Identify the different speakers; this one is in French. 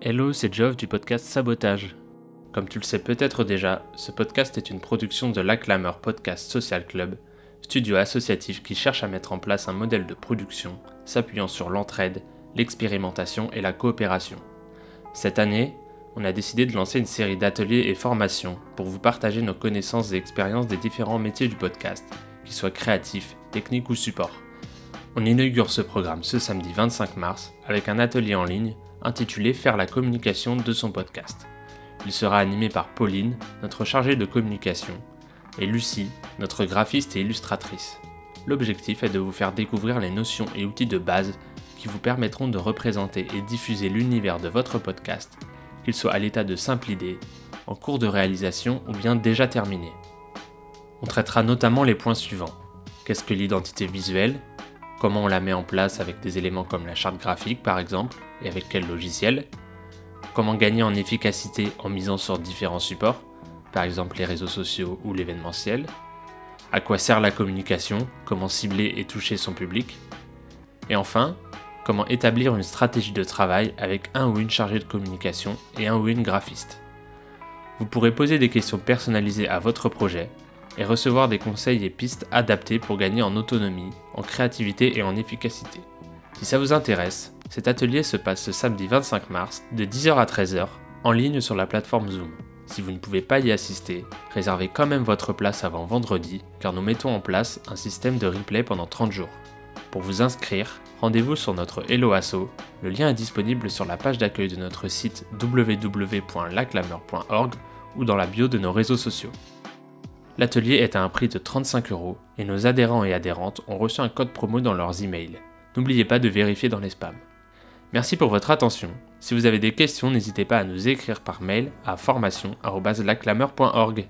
Speaker 1: Hello, c'est Geoff du podcast Sabotage. Comme tu le sais peut-être déjà, ce podcast est une production de l'Acclameur Podcast Social Club, studio associatif qui cherche à mettre en place un modèle de production s'appuyant sur l'entraide, l'expérimentation et la coopération. Cette année, on a décidé de lancer une série d'ateliers et formations pour vous partager nos connaissances et expériences des différents métiers du podcast, qu'ils soient créatifs, techniques ou support. On inaugure ce programme ce samedi 25 mars avec un atelier en ligne intitulé Faire la communication de son podcast. Il sera animé par Pauline, notre chargée de communication, et Lucie, notre graphiste et illustratrice. L'objectif est de vous faire découvrir les notions et outils de base qui vous permettront de représenter et diffuser l'univers de votre podcast, qu'il soit à l'état de simple idée, en cours de réalisation ou bien déjà terminé. On traitera notamment les points suivants. Qu'est-ce que l'identité visuelle? Comment on la met en place avec des éléments comme la charte graphique par exemple et avec quel logiciel? Comment gagner en efficacité en misant sur différents supports, par exemple les réseaux sociaux ou l'événementiel? À quoi sert la communication? Comment cibler et toucher son public? Et enfin, comment établir une stratégie de travail avec un ou une chargée de communication et un ou une graphiste? Vous pourrez poser des questions personnalisées à votre projet et recevoir des conseils et pistes adaptés pour gagner en autonomie, en créativité et en efficacité. Si ça vous intéresse, cet atelier se passe ce samedi 25 mars de 10h à 13h en ligne sur la plateforme Zoom. Si vous ne pouvez pas y assister, réservez quand même votre place avant vendredi car nous mettons en place un système de replay pendant 30 jours. Pour vous inscrire, rendez-vous sur notre Hello Asso. Le lien est disponible sur la page d'accueil de notre site www.laclameur.org ou dans la bio de nos réseaux sociaux. L'atelier est à un prix de 35 euros et nos adhérents et adhérentes ont reçu un code promo dans leurs emails. N'oubliez pas de vérifier dans les spams. Merci pour votre attention. Si vous avez des questions, n'hésitez pas à nous écrire par mail à formation.laclameur.org.